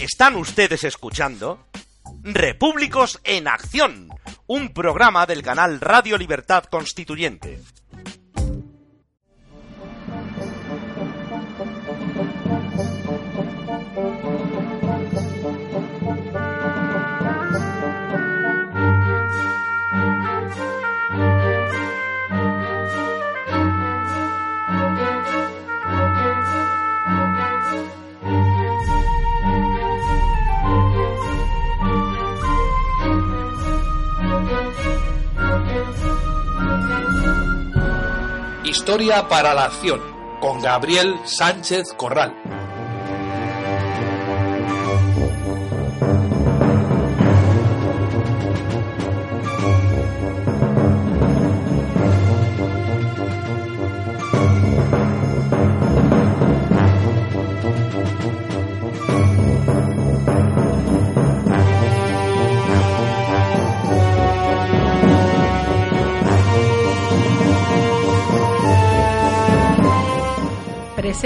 Están ustedes escuchando Repúblicos en Acción, un programa del canal Radio Libertad Constituyente. Historia para la Acción, con Gabriel Sánchez Corral.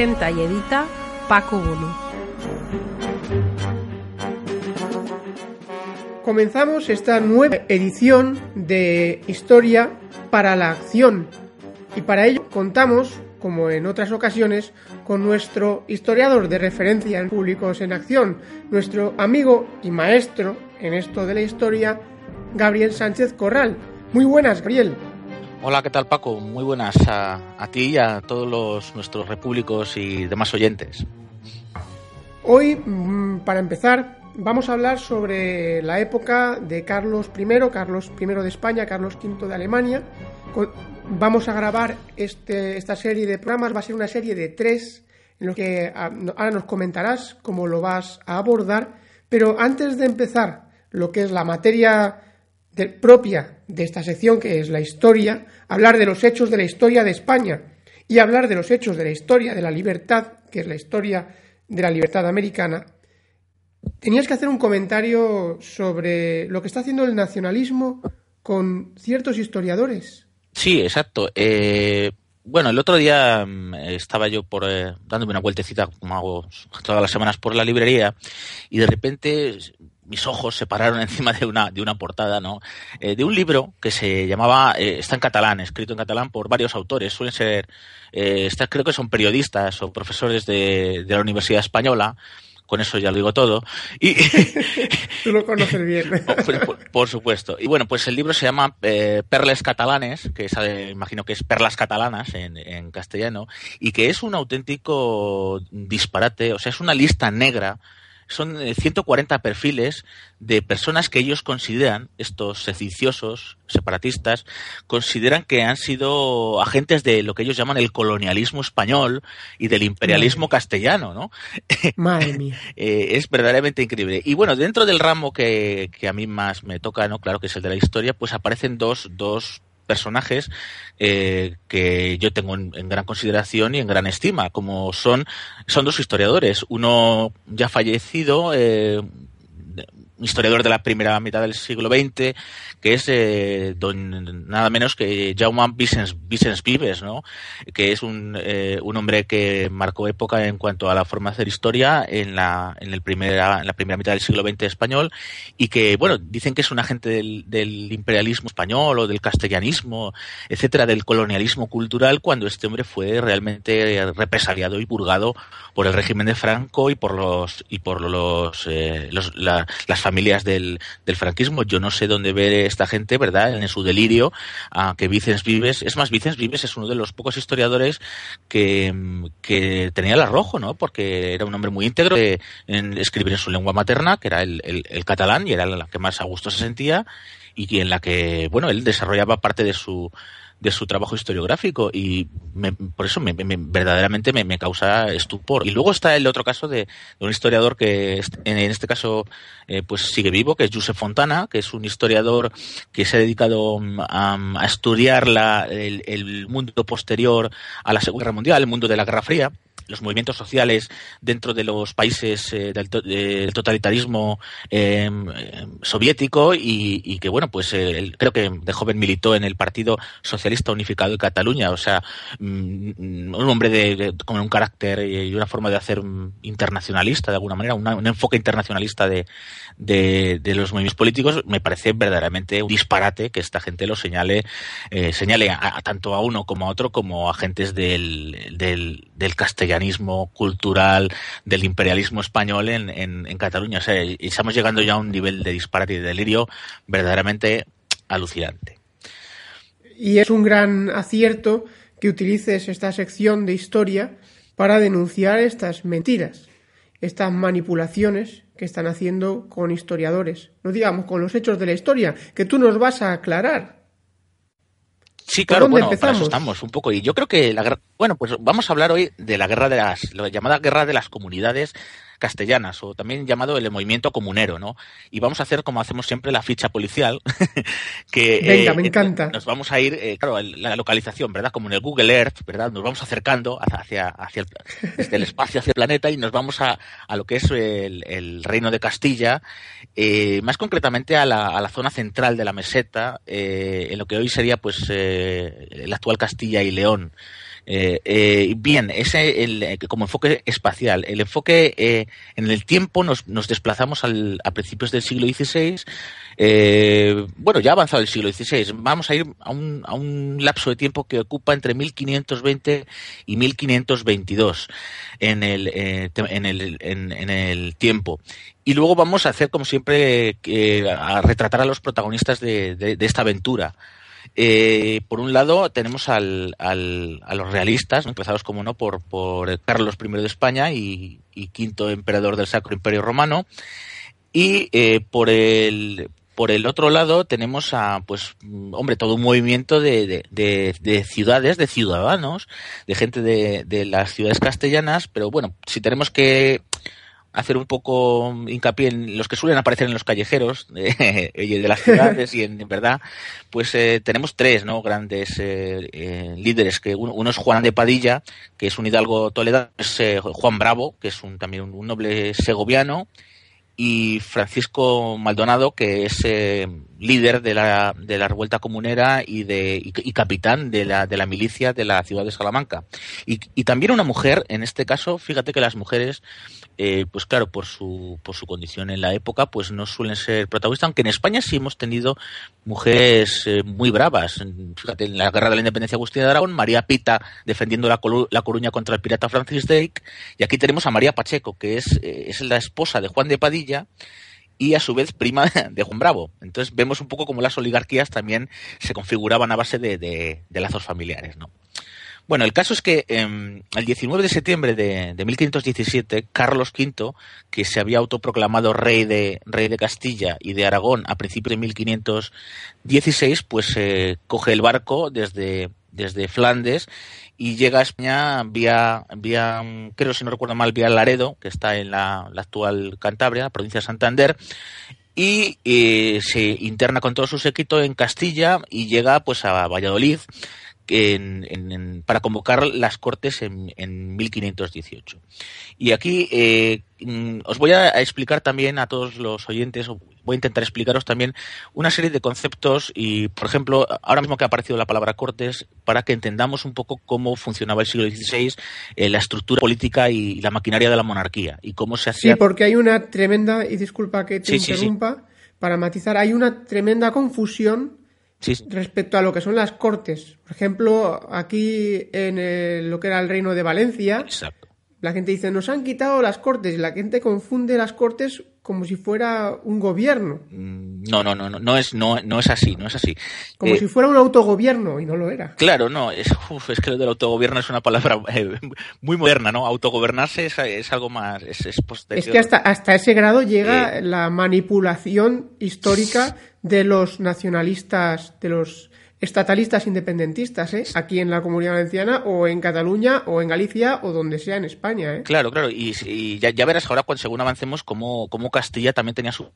Presenta y edita Paco Bulu. Comenzamos esta nueva edición de Historia para la Acción y para ello contamos, como en otras ocasiones, con nuestro historiador de referencia en Públicos en Acción, nuestro amigo y maestro en esto de la historia, Gabriel Sánchez Corral. Muy buenas, Gabriel. Hola, ¿qué tal Paco? Muy buenas a, ti y a todos los, nuestros repúblicos y demás oyentes. Hoy, mm, para empezar, vamos a hablar sobre la época de Carlos I, Carlos I de España, Carlos V de Alemania. Vamos a grabar este, esta serie de programas, va a ser una serie de tres, en los que ahora nos comentarás cómo lo vas a abordar, pero antes de empezar lo que es la materia de, propia de esta sección, que es la historia, hablar de los hechos de la historia de España y hablar de los hechos de la historia de la libertad, que es la historia de la libertad americana, tenías que hacer un comentario sobre lo que está haciendo el nacionalismo con ciertos historiadores. Sí, exacto. Eh, bueno, el otro día estaba yo por eh, dándome una vueltecita, como hago todas las semanas, por la librería y de repente mis ojos se pararon encima de una, de una portada, ¿no? Eh, de un libro que se llamaba, eh, está en catalán, escrito en catalán por varios autores, suelen ser, eh, creo que son periodistas o profesores de, de la Universidad Española, con eso ya lo digo todo. Y, Tú lo conoces bien. por, por, supuesto. Y bueno, pues el libro se llama eh, Perles Catalanes, que es, imagino que es Perlas Catalanas en, en, castellano, y que es un auténtico disparate, o sea, es una lista negra son 140 eh, perfiles de personas que ellos consideran, estos sediciosos, separatistas, consideran que han sido agentes de lo que ellos llaman el colonialismo español y del imperialismo Madre. castellano, ¿no? Madre mía. eh, es verdaderamente increíble. Y bueno, dentro del ramo que, que a mí más me toca, ¿no? Claro que es el de la historia, pues aparecen dos, dos personajes eh, que yo tengo en, gran consideración y en gran estima, como son, son dos historiadores, uno ya fallecido, eh, historiador de la primera mitad del siglo XX, que es eh, don, nada menos que Jaume Vicens, Vicens Vives, ¿no? que es un, eh, un, hombre que marcó época en cuanto a la forma de hacer historia en la, en, el primera, en la primera mitad del siglo XX español y que, bueno, dicen que es un agente del, imperialismo español o del castellanismo, etcétera, del colonialismo cultural, cuando este hombre fue realmente represaliado y purgado por el régimen de Franco y por los, y por los, eh, las familias del, del, franquismo. Yo no sé dónde ve esta gente, ¿verdad?, en su delirio, a que Vicens Vives, es más, Vicens Vives es uno de los pocos historiadores que, que tenía el arrojo, ¿no?, porque era un hombre muy íntegro de, en escribir en su lengua materna, que era el, el catalán, y era la que más a gusto se sentía, y en la que, bueno, él desarrollaba parte de su, de su trabajo historiográfico y por eso me, verdaderamente me, causa estupor. Y luego está el otro caso de, un historiador que en, este caso eh, pues sigue vivo, que es Josep Fontana, que es un historiador que se ha dedicado mm, a, estudiar la, el, mundo posterior a la Segunda Guerra Mundial, el mundo de la Guerra Fría los movimientos sociales dentro de los países eh, del, totalitarismo em, em, soviético y, que bueno pues eh, creo que de joven militó en el Partido Socialista Unificado de Cataluña. O sea mm, un hombre de, con un carácter y una forma de hacer internacionalista de alguna manera un enfoque internacionalista de, de, los movimientos políticos me parece verdaderamente un disparate que esta gente lo señale eh, señale a, tanto a uno como a otro como agentes del, del, del castellano cultural del imperialismo español en, en, Cataluña. O sea, estamos llegando ya a un nivel de disparate y de delirio verdaderamente alucinante. Y es un gran acierto que utilices esta sección de historia para denunciar estas mentiras, estas manipulaciones que están haciendo con historiadores, no digamos con los hechos de la historia, que tú nos vas a aclarar. Sí, claro, bueno, para eso estamos un poco. Y yo creo que la bueno, pues vamos a hablar hoy de la guerra de las, la llamada guerra de las comunidades castellanas o también llamado el movimiento comunero, ¿no? Y vamos a hacer como hacemos siempre la ficha policial, que Venga, me eh, encanta. nos vamos a ir, eh, claro, la localización, ¿verdad? Como en el Google Earth, ¿verdad? Nos vamos acercando hacia, hacia el, desde el espacio hacia el planeta y nos vamos a, a lo que es el, reino de Castilla, eh, más concretamente a la, a la, zona central de la meseta, en lo que hoy sería pues el actual Castilla y León. Eh, eh, bien, ese el, eh, como enfoque espacial. El enfoque eh, en el tiempo nos, nos desplazamos al, a principios del siglo XVI. Eh, bueno, ya ha avanzado el siglo XVI. Vamos a ir a un, a un lapso de tiempo que ocupa entre 1520 y 1522 en el, en el, en, el tiempo. Y luego vamos a hacer, como siempre, a retratar a los protagonistas de, de esta aventura. Eh, por un lado tenemos al, al, a los realistas, empezados como no por, por Carlos I de España y, quinto emperador del Sacro Imperio Romano. Y eh, por el por el otro lado tenemos a pues hombre todo un movimiento de, de, de, de ciudades de ciudadanos de gente de las ciudades castellanas pero bueno si tenemos que hacer un poco hincapié en los que suelen aparecer en los callejeros de, de las ciudades y en, verdad pues eh, tenemos tres no grandes eh, eh, líderes que uno, es Juan de Padilla que es un hidalgo toledano es Juan Bravo que es un también un, noble segoviano y Francisco Maldonado, que es líder de la, de la revuelta comunera y, de, y, capitán de la, de la milicia de la ciudad de Salamanca. Y, y también una mujer, en este caso, fíjate que las mujeres eh, pues claro, por su, por su condición en la época, pues no suelen ser protagonistas, aunque en España sí hemos tenido mujeres eh, muy bravas. Fíjate, en la Guerra de la Independencia Agustina de Aragón, María Pita defendiendo la, la Coruña contra el pirata Francis Drake, y aquí tenemos a María Pacheco, que es, eh, es la esposa de Juan de Padilla, y a su vez prima de Juan Bravo. Entonces vemos un poco cómo las oligarquías también se configuraban a base de, de, lazos familiares, ¿no? Bueno, el caso es que eh, el 19 de septiembre de, de, 1517, Carlos V, que se había autoproclamado rey de, rey de Castilla y de Aragón a principios de 1516, pues eh, coge el barco desde, desde Flandes y llega a España vía, vía, creo si no recuerdo mal, vía Laredo, que está en la, la actual Cantabria, provincia de Santander, y eh, se interna con todo su séquito en Castilla y llega pues a Valladolid en, en, para convocar las Cortes en, en 1518. Y aquí eh, mm, os voy a explicar también a todos los oyentes, voy a intentar explicaros también una serie de conceptos y, por ejemplo, ahora mismo que ha aparecido la palabra Cortes, para que entendamos un poco cómo funcionaba el siglo XVI, eh, la estructura política y la maquinaria de la monarquía y cómo se hacía. Sí, porque hay una tremenda, y disculpa que te sí, interrumpa, sí, sí. para matizar, hay una tremenda confusión Sí. respecto a lo que son las cortes. Por ejemplo, aquí en el, lo que era el reino de Valencia, Exacto. la gente dice, nos han quitado las cortes, y la gente confunde las cortes como si fuera un gobierno. No, no, no, no, no es, no, no es así, no es así. Como eh, si fuera un autogobierno, y no lo era. Claro, no, es, uf, es que lo del autogobierno es una palabra eh, muy moderna, ¿no? Autogobernarse es, es algo más, es, es posterior. Es que hasta, hasta ese grado llega eh, la manipulación histórica de los nacionalistas, de los estatalistas independentistas, ¿eh? Aquí en la Comunidad Valenciana o en Cataluña o en Galicia o donde sea en España, ¿eh? Claro, claro. Y, ya, ya, verás ahora, cuando, según avancemos, cómo, cómo Castilla también tenía su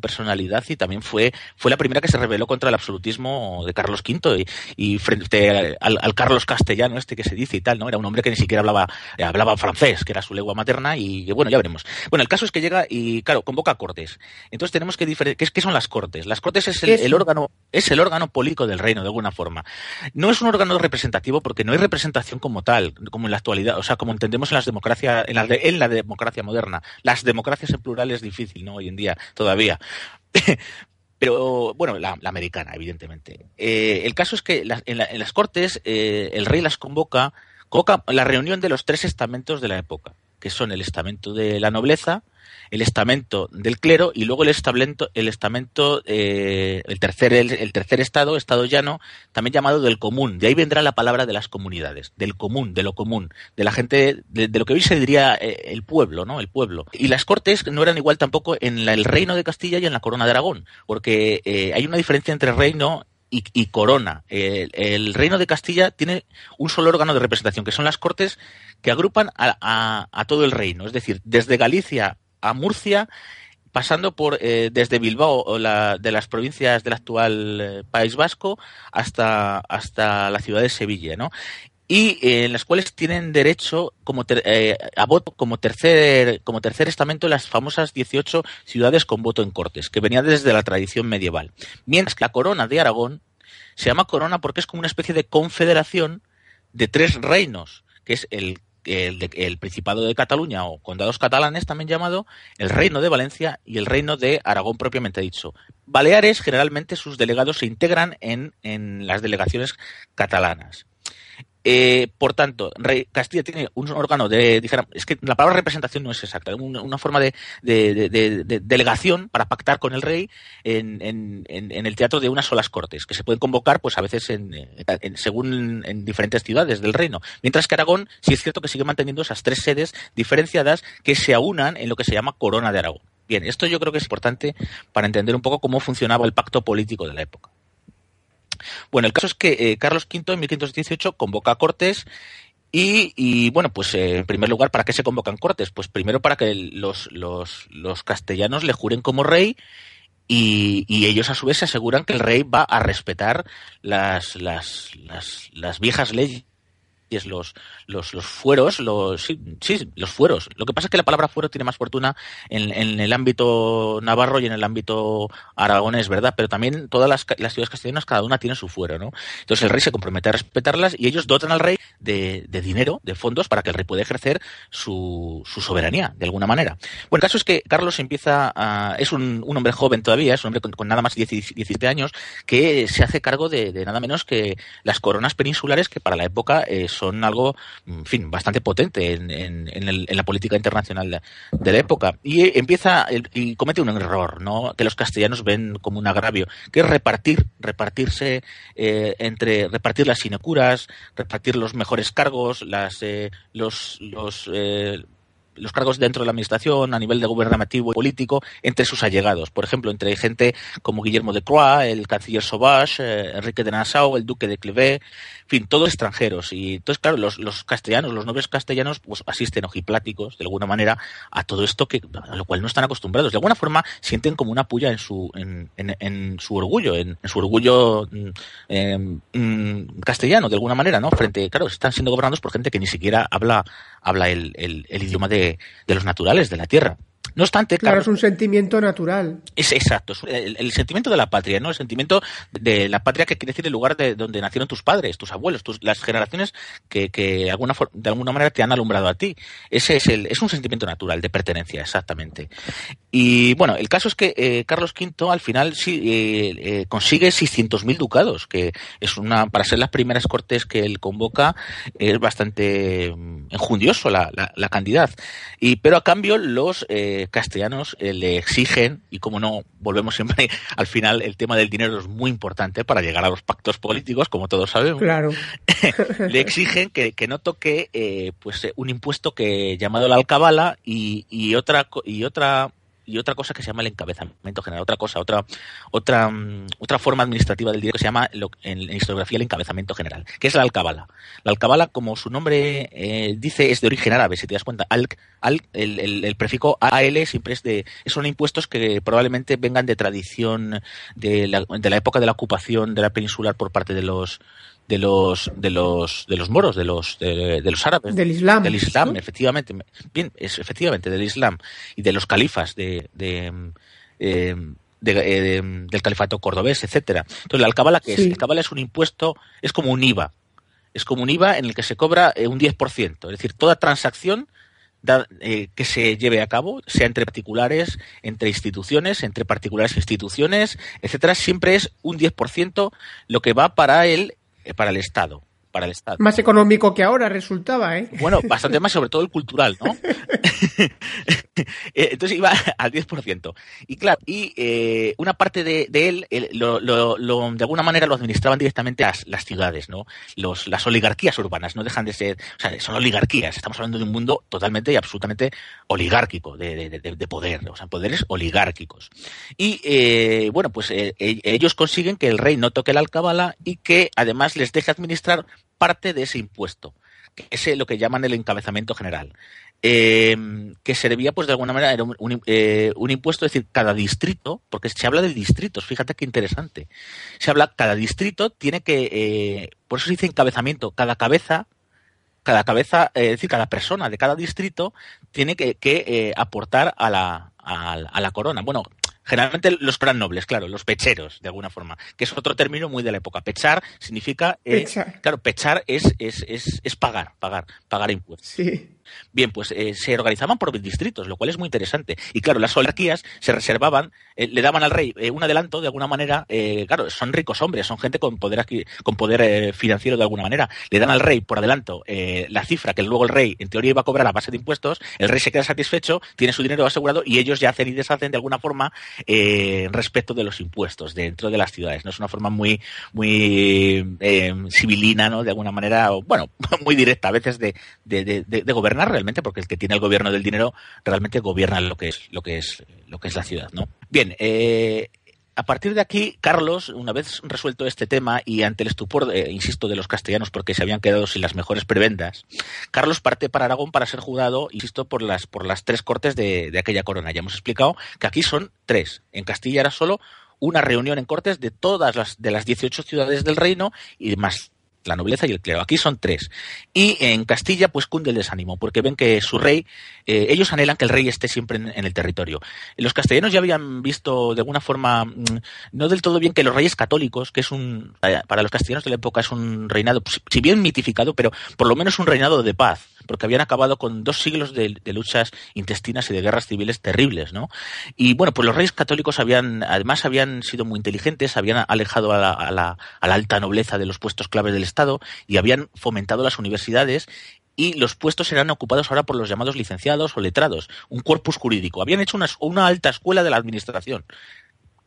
personalidad y también fue, fue la primera que se rebeló contra el absolutismo de Carlos V y, frente al, Carlos castellano este que se dice y tal, ¿no? Era un hombre que ni siquiera hablaba, hablaba francés, que era su lengua materna y bueno, ya veremos. Bueno, el caso es que llega y, claro, convoca cortes. Entonces tenemos que diferenciar, ¿qué, son las cortes? Las cortes es el, órgano, es el órgano político del reino, de alguna forma. No es un órgano representativo porque no hay representación como tal, como en la actualidad, o sea, como entendemos en las democracias, en la, en la democracia moderna. Las democracias en plural es difícil, ¿no? Hoy en día, todavía. Pero bueno, la, americana, evidentemente. Eh, el caso es que en, las Cortes eh, el rey las convoca, convoca la reunión de los tres estamentos de la época, que son el estamento de la nobleza, el estamento del clero y luego el estamento, el estamento, eh, el tercer, el, tercer estado, estado llano, también llamado del común. De ahí vendrá la palabra de las comunidades, del común, de lo común, de la gente, de, lo que hoy se diría eh, el pueblo, ¿no? El pueblo. Y las cortes no eran igual tampoco en el reino de Castilla y en la corona de Aragón, porque eh, hay una diferencia entre reino y, corona. El, reino de Castilla tiene un solo órgano de representación, que son las cortes que agrupan a, a, todo el reino. Es decir, desde Galicia a Murcia, pasando por eh, desde Bilbao la, de las provincias del actual eh, País Vasco hasta, hasta la ciudad de Sevilla, ¿no? y eh, en las cuales tienen derecho como a voto como tercer como tercer estamento las famosas 18 ciudades con voto en cortes que venía desde la tradición medieval mientras que la corona de Aragón se llama corona porque es como una especie de confederación de tres reinos que es el el, Principado de Cataluña o condados catalanes también llamado, el Reino de Valencia y el Reino de Aragón propiamente dicho. Baleares generalmente sus delegados se integran en, en las delegaciones catalanas. Eh, por tanto, Castilla tiene un órgano de, es que la palabra representación no es exacta, una, una forma de, delegación para pactar con el rey en, el teatro de unas solas cortes, que se pueden convocar, pues a veces en, según en diferentes ciudades del reino. Mientras que Aragón sí es cierto que sigue manteniendo esas tres sedes diferenciadas que se aunan en lo que se llama Corona de Aragón. Bien, esto yo creo que es importante para entender un poco cómo funcionaba el pacto político de la época. Bueno, el caso es que eh, Carlos V en 1518 convoca a Cortes y, bueno, pues eh, en primer lugar, ¿para qué se convocan Cortes? Pues primero para que los, los, los castellanos le juren como rey y, y, ellos a su vez se aseguran que el rey va a respetar las, las, las, las viejas leyes los, los, los fueros, los, sí, sí, los fueros. Lo que pasa es que la palabra fuero tiene más fortuna en, el ámbito navarro y en el ámbito aragonés, ¿verdad? Pero también todas las, las, ciudades castellanas, cada una tiene su fuero, ¿no? Entonces el rey se compromete a respetarlas y ellos dotan al rey de, de dinero, de fondos, para que el rey pueda ejercer su, su soberanía, de alguna manera. Bueno, el caso es que Carlos empieza a, es un, un hombre joven todavía, es un hombre con, nada más de 17 años, que se hace cargo de, nada menos que las coronas peninsulares que para la época eh, son son algo, en fin, bastante potente en, en, la política internacional de, la época. Y empieza y comete un error, ¿no? Que los castellanos ven como un agravio, que es repartir, repartirse eh, entre, repartir las sinecuras, repartir los mejores cargos, las, eh, los, los eh, los cargos dentro de la administración, a nivel de gubernativo y político, entre sus allegados. Por ejemplo, entre gente como Guillermo de Croix, el canciller Sauvage, eh, Enrique de Nassau, el duque de Clevé, en fin, todos extranjeros. Y entonces, claro, los, los castellanos, los nobles castellanos, pues asisten ojipláticos, de alguna manera, a todo esto que, a lo cual no están acostumbrados. De alguna forma, sienten como una puya en su, en, en, su orgullo, en, su orgullo mm, em, mm, castellano, de alguna manera, ¿no? Frente, claro, están siendo gobernados por gente que ni siquiera habla, habla el, el, el idioma de de, los naturales, de la tierra. No obstante, claro, es un sentimiento natural. Es exacto, el, sentimiento de la patria, ¿no? El sentimiento de la patria que quiere decir el lugar de donde nacieron tus padres, tus abuelos, tus, las generaciones que, que alguna, de alguna manera te han alumbrado a ti. Ese es el, es un sentimiento natural de pertenencia, exactamente. Y bueno, el caso es que eh, Carlos V al final sí eh, eh, consigue 600.000 ducados, que es una, para ser las primeras cortes que él convoca, es bastante mm, enjundioso la, la, la cantidad. Y, pero a cambio los castellanos eh, le exigen, y como no, volvemos siempre al final, el tema del dinero es muy importante para llegar a los pactos políticos, como todos sabemos. Claro. le exigen que, que no toque eh, pues un impuesto que llamado la alcabala y, y otra y otra y otra cosa que se llama el encabezamiento general, otra cosa, otra otra mm, otra forma administrativa del dinero que se llama en, historiografía el encabezamiento general, que es la alcabala. La alcabala, como su nombre eh, dice, es de origen árabe, si te das cuenta. Al, al el, el, prefijo AL siempre es de son impuestos que probablemente vengan de tradición de la, de la época de la ocupación de la peninsular por parte de los de los de los de los moros de los de, los árabes. Del islam. Del islam efectivamente. Bien es efectivamente del islam. Y de los califas de, de, eh, eh, del califato cordobés etcétera. Entonces la alcabala que es el alcabala es un impuesto es como un IVA. Es como un IVA en el que se cobra eh, un 10% es decir toda transacción que se lleve a cabo, sea entre particulares, entre instituciones, entre particulares e instituciones, etcétera, siempre es un 10% lo que va para el para el Estado para el Estado. Más económico que ahora resultaba, ¿eh? Bueno, bastante más, sobre todo el cultural, ¿no? Eh, entonces iba al 10%. Y claro, y eh, una parte de, él, lo, de alguna manera lo administraban directamente las, las ciudades, ¿no? Los, las oligarquías urbanas, no dejan de ser, o sea, son oligarquías. Estamos hablando de un mundo totalmente y absolutamente oligárquico, de, de, poder, o sea, poderes oligárquicos. Y, eh, bueno, pues e, ellos consiguen que el rey no toque la alcabala y que además les deje administrar parte de ese impuesto, que es lo que llaman el encabezamiento general. Eh, que servía, pues de alguna manera, era eh, un, impuesto, es decir, cada distrito, porque se habla de distritos, fíjate qué interesante. Se habla, cada distrito tiene que, eh, por eso se dice encabezamiento, cada cabeza, cada cabeza, es decir, cada persona de cada distrito tiene que, aportar a la, a la corona. Bueno, Generalmente los gran nobles, claro, los pecheros, de alguna forma, que es otro término muy de la época. Pechar significa, eh, claro, pechar es, es, es, es, pagar, pagar, pagar impuestos. Sí. Bien, pues eh, se organizaban por distritos, lo cual es muy interesante. Y claro, las oligarquías se reservaban, eh, le daban al rey un adelanto de alguna manera. claro, son ricos hombres, son gente con poder aquí, con poder financiero de alguna manera. Le dan al rey por adelanto la cifra que luego el rey, en teoría, iba a cobrar a base de impuestos. El rey se queda satisfecho, tiene su dinero asegurado y ellos ya hacen y deshacen de alguna forma eh, respecto de los impuestos dentro de las ciudades. No es una forma muy, muy eh, civilina, ¿no? De alguna manera, bueno, muy directa a veces de, de, gobernar realmente, porque el que tiene el gobierno del dinero realmente gobierna lo que es, lo que es, lo que es la ciudad, ¿no? Bien, eh, a partir de aquí, Carlos, una vez resuelto este tema y ante el estupor, eh, insisto, de los castellanos porque se habían quedado sin las mejores prebendas, Carlos parte para Aragón para ser juzgado, insisto, por las, por las tres cortes de, de aquella corona. Ya hemos explicado que aquí son tres. En Castilla era solo una reunión en cortes de todas las de las 18 ciudades del reino y más la nobleza y el clero. Aquí son tres. Y en Castilla, pues cunde el desánimo, porque ven que su rey, eh, ellos anhelan que el rey esté siempre en, el territorio. Los castellanos ya habían visto de alguna forma, mm, no del todo bien, que los reyes católicos, que es un, para los castellanos de la época es un reinado, si bien mitificado, pero por lo menos un reinado de paz, porque habían acabado con dos siglos de, luchas intestinas y de guerras civiles terribles, ¿no? Y bueno, pues los reyes católicos habían, además habían sido muy inteligentes, habían alejado a la, a la, alta nobleza de los puestos claves del Estado y habían fomentado las universidades y los puestos serán ocupados ahora por los llamados licenciados o letrados, un corpus jurídico. Habían hecho una, una alta escuela de la administración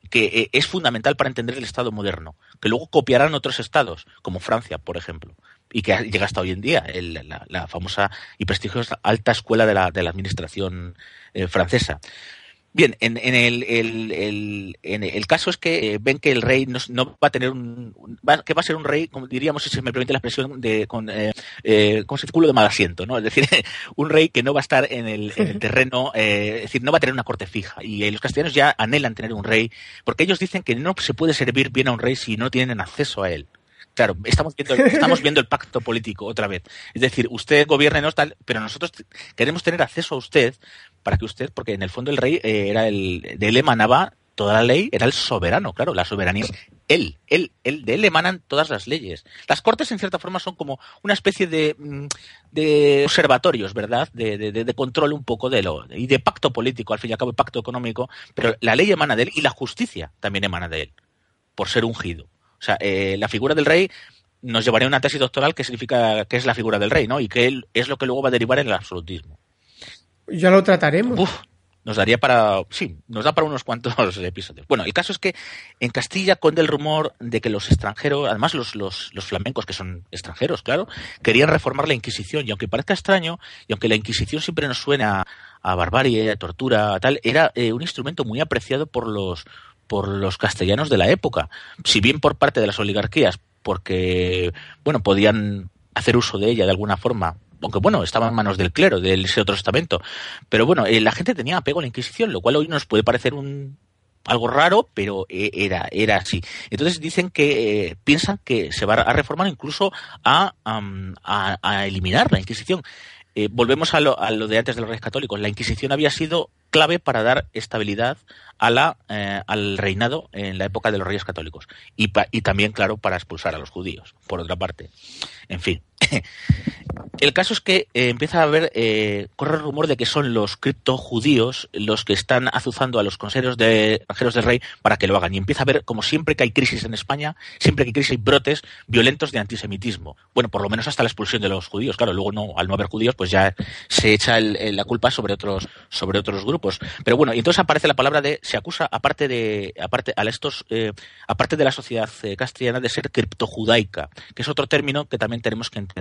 que eh, es fundamental para entender el Estado moderno, que luego copiarán otros estados, como Francia, por ejemplo, y que llega hasta hoy en día, la, la, famosa y prestigiosa alta escuela de la, de la administración eh, francesa. Bien, en, en el, el, en el, caso es que eh, ven que el rey no, no va a tener un, que va a ser un rey, como diríamos, si se me permite la expresión, de, con, eh, eh, culo de mal asiento, ¿no? Es decir, un rey que no va a estar en el, en el terreno, es decir, no va a tener una corte fija. Y los castellanos ya anhelan tener un rey, porque ellos dicen que no se puede servir bien a un rey si no tienen acceso a él. Claro, estamos viendo, el pacto político otra vez. Es decir, usted gobierna tal, pero nosotros queremos tener acceso a usted para que usted, porque en el fondo el rey eh, era el, de él emanaba toda la ley, era el soberano, claro, la soberanía es él, él, él, de él emanan todas las leyes. Las cortes, en cierta forma, son como una especie de, mm, observatorios, ¿verdad? De, de, de, control un poco de lo, y de pacto político, al fin y al cabo, pacto económico, pero la ley emana de él y la justicia también emana de él, por ser ungido. O sea, eh, la figura del rey nos llevaría a una tesis doctoral que significa que es la figura del rey, ¿no? Y que él es lo que luego va a derivar en el absolutismo. Ya lo trataremos. Uf, nos daría para, sí, nos da para unos cuantos episodios. Bueno, el caso es que en Castilla conde el rumor de que los extranjeros, además los, los, los flamencos, que son extranjeros, claro, querían reformar la Inquisición. Y aunque parezca extraño, y aunque la Inquisición siempre nos suena a, barbarie, a tortura, a tal, era eh, un instrumento muy apreciado por los, por los castellanos de la época. Si bien por parte de las oligarquías, porque, bueno, podían hacer uso de ella de alguna forma aunque bueno, estaba en manos del clero, del ese otro estamento. Pero bueno, eh, la gente tenía apego a la Inquisición, lo cual hoy nos puede parecer un algo raro, pero eh, era, era así. Entonces dicen que eh, piensan que se va a reformar incluso a, a, eliminar la Inquisición. volvemos a lo, a lo de antes de los reyes católicos. La Inquisición había sido clave para dar estabilidad a la, al reinado en la época de los reyes católicos y, y también, claro, para expulsar a los judíos, por otra parte. En fin, el caso es que eh, empieza a haber, eh, corre el rumor de que son los criptojudíos los que están azuzando a los consejeros de extranjeros del rey para que lo hagan. Y empieza a ver, como siempre que hay crisis en España, siempre que hay crisis hay brotes violentos de antisemitismo. Bueno, por lo menos hasta la expulsión de los judíos. Claro, luego no, al no haber judíos, pues ya se echa la culpa sobre otros, sobre otros grupos. Pero bueno, y entonces aparece la palabra de, se acusa, aparte de, aparte, a estos, eh, aparte de la sociedad castellana, de ser criptojudaica, que es otro término que también tenemos que entender.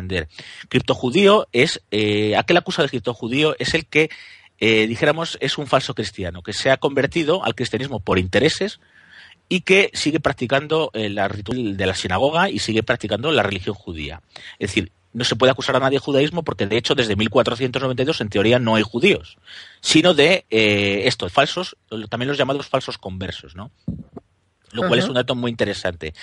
Criptojudío es, eh, aquel acusado de criptojudío es el que, eh, dijéramos, es un falso cristiano, que se ha convertido al cristianismo por intereses y que sigue practicando eh, la ritual de la sinagoga y sigue practicando la religión judía. Es decir, no se puede acusar a nadie de judaísmo porque de hecho desde 1492 en teoría no hay judíos, sino de eh, estos falsos, también los llamados falsos conversos, ¿no? Lo cual es un dato muy interesante.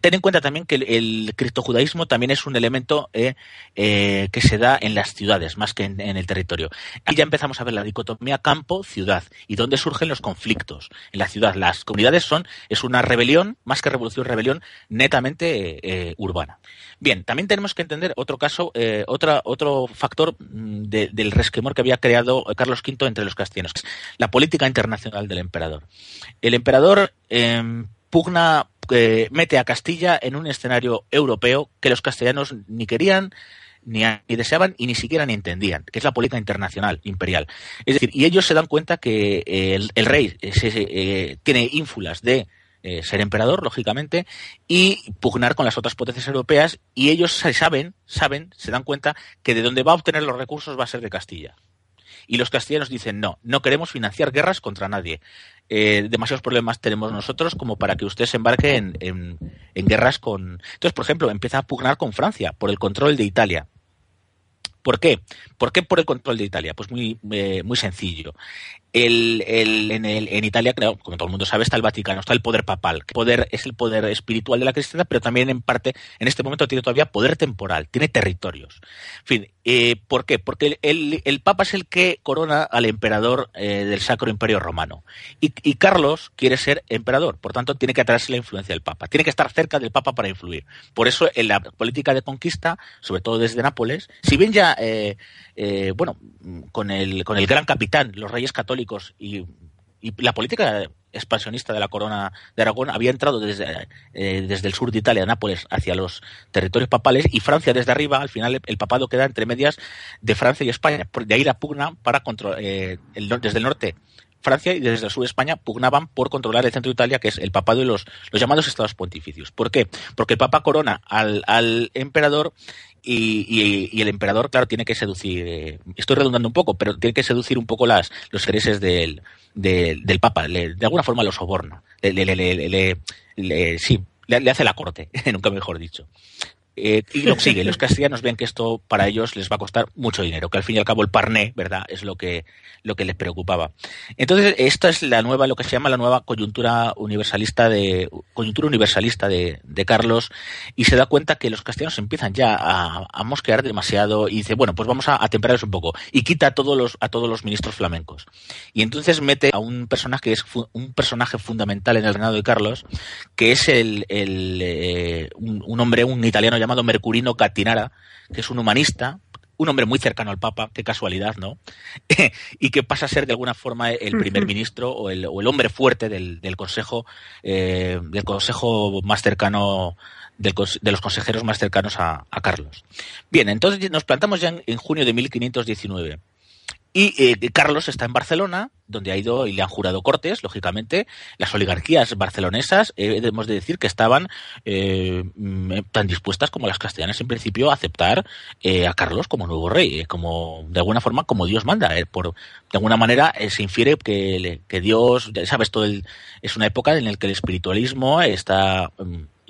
ten en cuenta también que el, criptojudaísmo también es un elemento eh, eh, que se da en las ciudades más que en, el territorio. Aquí ya empezamos a ver la dicotomía campo-ciudad y dónde surgen los conflictos. En la ciudad las comunidades son es una rebelión, más que revolución, rebelión netamente eh, urbana. Bien, también tenemos que entender otro caso, otra, otro factor mm, del resquemor que había creado Carlos V entre los castellanos, la política internacional del emperador. El emperador em, pugna, eh, mete a Castilla en un escenario europeo que los castellanos ni querían, ni, deseaban y ni siquiera ni entendían, que es la política internacional imperial. Es decir, y ellos se dan cuenta que eh, el, rey eh, tiene ínfulas de ser emperador, lógicamente, y pugnar con las otras potencias europeas, y ellos saben, saben, se dan cuenta que de donde va a obtener los recursos va a ser de Castilla. Y los castellanos dicen, no, no queremos financiar guerras contra nadie. Eh, demasiados problemas tenemos nosotros como para que usted se embarque en, en, guerras con... Entonces, por ejemplo, empieza a pugnar con Francia por el control de Italia. ¿Por qué? ¿Por qué por el control de Italia? Pues muy, eh, muy sencillo. El, el, en, Italia, como todo el mundo sabe, está el Vaticano, está el poder papal. El poder es el poder espiritual de la cristiandad, pero también en parte, en este momento tiene todavía poder temporal, tiene territorios. En fin, eh, ¿por qué? Porque el, el, Papa es el que corona al emperador eh, del Sacro Imperio Romano. Y, y, Carlos quiere ser emperador, por tanto tiene que atraerse la influencia del Papa. Tiene que estar cerca del Papa para influir. Por eso en la política de conquista, sobre todo desde Nápoles, si bien ya, eh, eh bueno, con el, con el gran capitán, los reyes católicos, y, la política expansionista de la corona de Aragón había entrado desde, eh, desde el sur de Italia, Nápoles, hacia los territorios papales y Francia desde arriba, al final el, papado queda entre medias de Francia y España. De ahí la pugna para controlar, desde el norte Francia y desde el sur de España pugnaban por controlar el centro de Italia, que es el papado y los, los llamados estados pontificios. ¿Por qué? Porque el papa corona al, al emperador y, el emperador, claro, tiene que seducir, eh, estoy redundando un poco, pero tiene que seducir un poco las, los intereses del, del, Papa, de alguna forma lo soborna, le, le, le, sí, le, hace la corte, nunca mejor dicho. Eh, y lo sigue. Los castellanos ven que esto para ellos les va a costar mucho dinero, que al fin y al cabo el parné, ¿verdad?, es lo que, lo que les preocupaba. Entonces, esta es la nueva, lo que se llama la nueva coyuntura universalista de, coyuntura universalista de, Carlos, y se da cuenta que los castellanos empiezan ya a, a mosquear demasiado y dice, bueno, pues vamos a, a temperarlos un poco, y quita a todos los, a todos los ministros flamencos. Y entonces mete a un personaje que es un personaje fundamental en el reinado de Carlos, que es el, el eh, un, un hombre, un italiano llamado Mercurino Catinara, que es un humanista, un hombre muy cercano al Papa, qué casualidad, ¿no? y que pasa a ser de alguna forma el primer ministro o el, o el hombre fuerte del, del Consejo, eh, del Consejo más cercano, del, de los consejeros más cercanos a, a, Carlos. Bien, entonces nos plantamos ya en, en junio de 1519. Y eh, Carlos está en Barcelona, donde ha ido y le han jurado cortes, lógicamente. Las oligarquías barcelonesas, eh, debemos de decir que estaban eh, mm, tan dispuestas como las castellanas en principio a aceptar eh, a Carlos como nuevo rey, eh, como de alguna forma como Dios manda. eh, por, de alguna manera se infiere que, que Dios, ya sabes, todo el, es una época en la que el espiritualismo está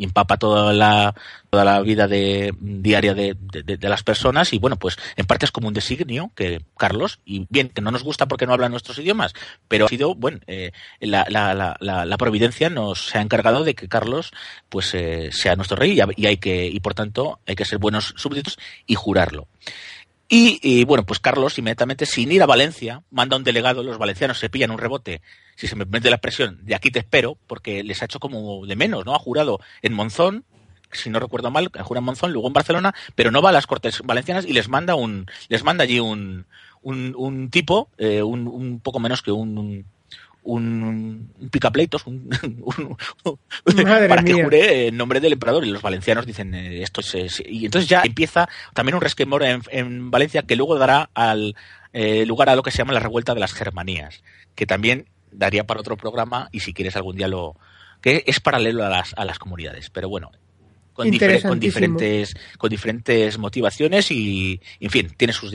mm, impapa toda la toda la vida diaria de, de- las personas y bueno pues en parte es como un designio que Carlos y bien que no nos gusta porque no habla nuestros idiomas pero ha sido bueno eh, la, la, la, la, providencia nos ha encargado de que Carlos pues eh, sea nuestro rey y, y hay que y por tanto hay que ser buenos súbditos y jurarlo y, y, bueno, pues Carlos inmediatamente, sin ir a Valencia, manda un delegado, los valencianos se pillan un rebote, si se me mete la presión, de aquí te espero, porque les ha hecho como de menos, ¿no? Ha jurado en Monzón, si no recuerdo mal, jura en Monzón, luego en Barcelona, pero no va a las Cortes Valencianas y les manda un, les manda allí un, un, un tipo, eh, un, un poco menos que un, un un, picapleitos un, para que jure en nombre del emperador y los valencianos dicen eh, esto es, es- y entonces ya empieza también un resquemor en, en Valencia que luego dará al eh, lugar a lo que se llama la revuelta de las Germanías que también daría para otro programa y si quieres algún día lo que es paralelo a las, a las comunidades pero bueno con, diferentes con diferentes motivaciones y en fin tiene sus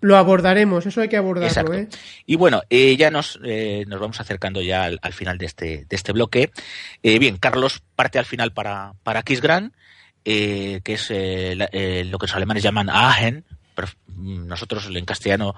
Lo abordaremos, eso hay que abordarlo. ¿eh? Y bueno, eh, ya nos, eh, nos vamos acercando ya al, al final de este, de este bloque. Eh, bien, Carlos parte al final para, para Kisgrán, eh, que es eh, la- eh, lo que los alemanes llaman Aachen, pero mm, nosotros en castellano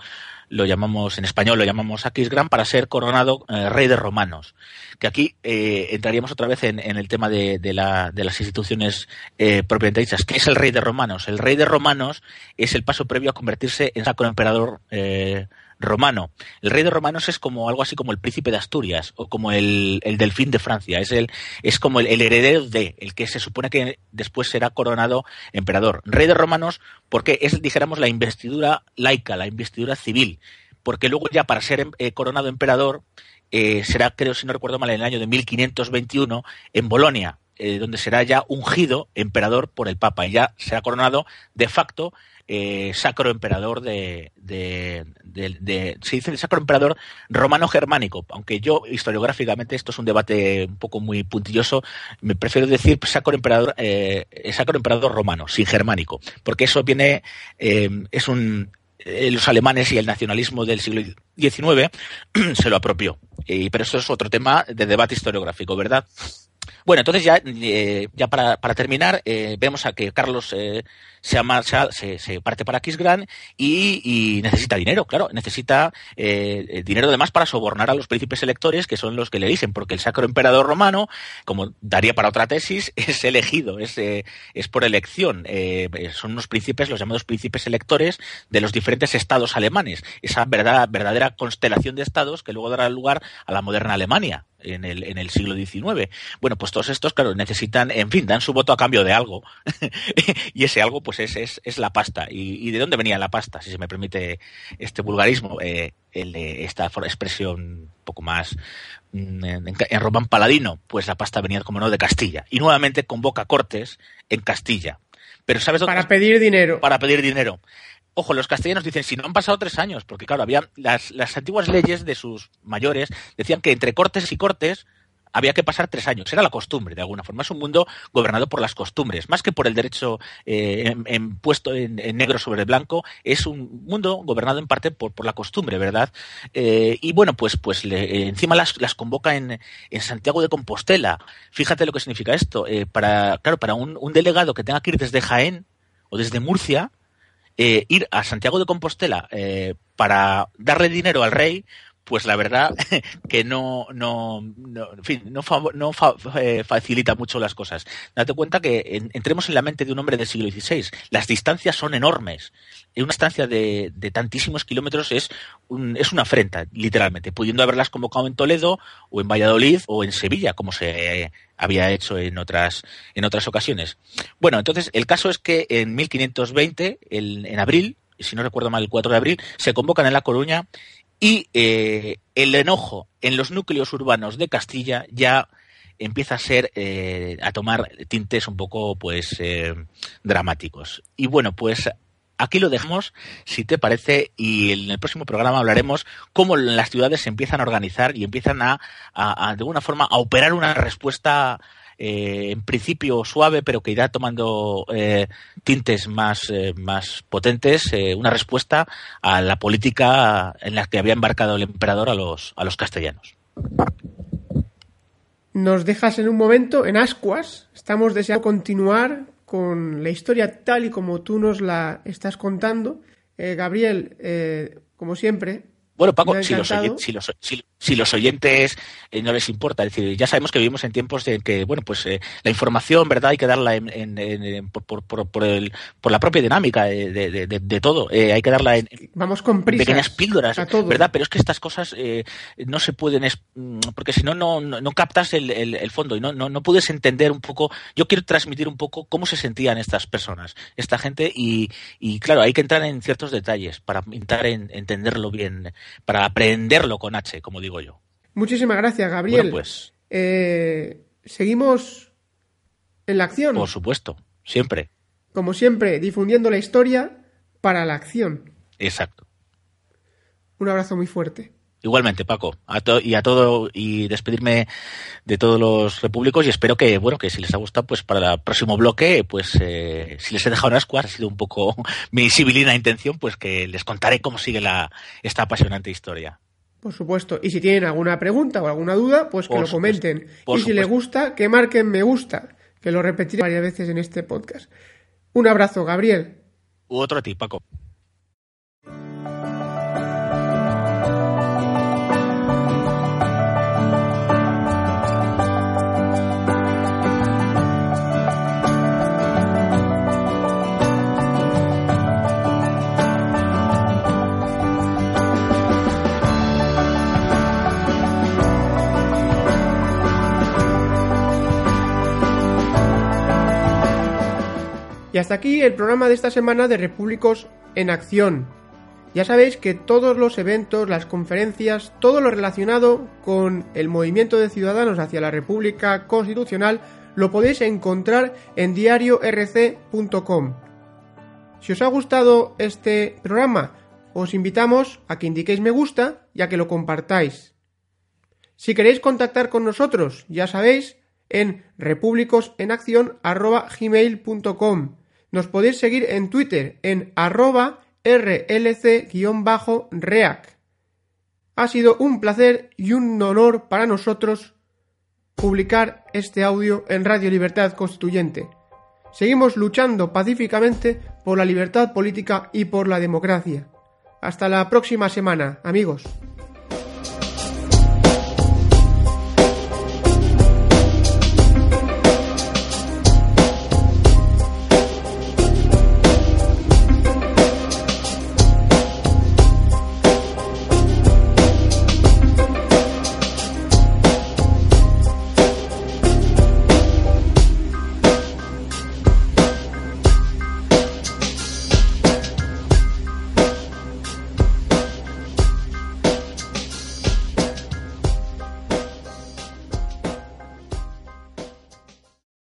lo llamamos, en español lo llamamos Aquisgrán, para ser coronado eh, rey de romanos. Que aquí eh, entraríamos otra vez en, el tema de, de, la, de las instituciones eh, propiamente dichas. ¿Qué es el rey de romanos? El rey de romanos es el paso previo a convertirse en sacro emperador eh, romano. El rey de romanos es como algo así como el príncipe de Asturias o como el, el delfín de Francia. Es, el, es como el, el heredero de, el que se supone que después será coronado emperador. Rey de romanos porque es, dijéramos, la investidura laica, la investidura civil. Porque luego ya para ser eh, coronado emperador eh, será, creo, si no recuerdo mal, en el año de 1521 en Bolonia, eh, donde será ya ungido emperador por el Papa. Y ya será coronado de facto eh, sacro emperador de, de, de, de- se dice sacro emperador romano germánico. Aunque yo historiográficamente esto es un debate un poco muy puntilloso me prefiero decir sacro emperador eh, sacro emperador romano sin germánico. Porque eso viene eh, es un eh, los alemanes y el nacionalismo del siglo XIX se lo apropió. Eh, pero eso es otro tema de debate historiográfico verdad bueno, entonces ya, eh, ya para, para terminar, eh, vemos a que Carlos eh, se, se, se parte para Kisgrán y, necesita dinero, claro, necesita eh, eh, dinero además para sobornar a los príncipes electores, que son los que le eligen, porque el sacro emperador romano, como daría para otra tesis, es elegido, es, eh, es por elección. Son unos príncipes, los llamados príncipes electores de los diferentes estados alemanes, esa verdad, verdadera constelación de estados que luego dará lugar a la moderna Alemania en el, en el siglo XIX. Bueno, pues todos estos, claro, necesitan, en fin, dan su voto a cambio de algo. y ese algo, pues es, es, es la pasta. ¿Y, ¿Y de dónde venía la pasta? Si se me permite este vulgarismo, eh, el esta expresión un poco más mm, en román paladino, pues la pasta venía, como no, de Castilla. Y nuevamente convoca cortes en Castilla. Pero ¿sabes dónde? Para pedir dinero. para pedir dinero. Ojo, los castellanos dicen, si no han pasado tres años, porque claro, había las, las antiguas leyes de sus mayores decían que entre cortes y cortes había que pasar tres años. Era la costumbre, de alguna forma. Es un mundo gobernado por las costumbres, más que por el derecho eh, en, en puesto en, en negro sobre blanco. Es un mundo gobernado en parte por, por la costumbre, ¿verdad? Eh, y bueno, pues, pues le, eh, encima las, las convoca en, en Santiago de Compostela. Fíjate lo que significa esto. Eh, para, claro, para un, un delegado que tenga que ir desde Jaén o desde Murcia, eh, ir a Santiago de Compostela eh, para darle dinero al rey, pues la verdad que no, no, no fin, no, fa, no eh, facilita mucho las cosas. Date cuenta que en, entremos en la mente de un hombre del siglo XVI. Las distancias son enormes. Una distancia de, de tantísimos kilómetros es, un, es una afrenta, literalmente, pudiendo haberlas convocado en Toledo o en Valladolid o en Sevilla, como se eh, había hecho en otras, en otras ocasiones. Bueno, entonces el caso es que en 1520, el, en abril, si no recuerdo mal, el 4 de abril, se convocan en La Coruña y eh, el enojo en los núcleos urbanos de Castilla ya empieza a ser eh, a tomar tintes un poco pues eh, dramáticos. Y bueno pues aquí lo dejamos, si te parece, y en el próximo programa hablaremos cómo las ciudades se empiezan a organizar y empiezan a, a de alguna forma, a operar una respuesta eh, en principio suave, pero que irá tomando eh, tintes más, eh, más potentes, una respuesta a la política en la que había embarcado el emperador a los, a los castellanos. Nos dejas en un momento en ascuas. Estamos deseando continuar con la historia tal y como tú nos la estás contando. Gabriel, como siempre, bueno, Paco, si los, oyentes, si, los, oyentes eh, no les importa, es decir, ya sabemos que vivimos en tiempos en que, bueno, pues eh, la información, ¿verdad? Hay que darla en, por, por, por, el, por la propia dinámica de, de, todo. Eh, hay que darla en, Vamos con pequeñas píldoras, ¿verdad? Pero es que estas cosas no se pueden, mm, porque si no, no, no captas el, el, fondo y no, no, no puedes entender un poco. Yo quiero transmitir un poco cómo se sentían estas personas, esta gente, y, y claro, hay que entrar en ciertos detalles para intentar entenderlo bien para aprenderlo con H, como digo yo. Muchísimas gracias, Gabriel. pues. Eh, seguimos en la acción. Por supuesto, siempre. Como siempre, difundiendo la historia para la acción. Exacto. Un abrazo muy fuerte. Igualmente, Paco, y a todo y despedirme de todos los repúblicos y espero que bueno que si les ha gustado pues para el próximo bloque pues eh, si les he dejado unas ha sido un poco mi civilina intención pues que les contaré cómo sigue la esta apasionante historia. Por supuesto. Y si tienen alguna pregunta o alguna duda, pues que lo comenten. y si les gusta, que marquen me gusta, que lo repetiré varias veces en este podcast. Un abrazo, Gabriel. otro a ti, Paco. Y hasta aquí el programa de esta semana de Repúblicos en Acción. Ya sabéis que todos los eventos, las conferencias, todo lo relacionado con el movimiento de ciudadanos hacia la República Constitucional lo podéis encontrar en diariorc.com. Si os ha gustado este programa, os invitamos a que indiquéis me gusta y a que lo compartáis. Si queréis contactar con nosotros, ya sabéis, en repúblicosenacción.gmail.com nos podéis seguir en Twitter en arroba rlc-reac. Ha sido un placer y un honor para nosotros publicar este audio en Radio Libertad Constituyente. Seguimos luchando pacíficamente por la libertad política y por la democracia. Hasta la próxima semana, amigos.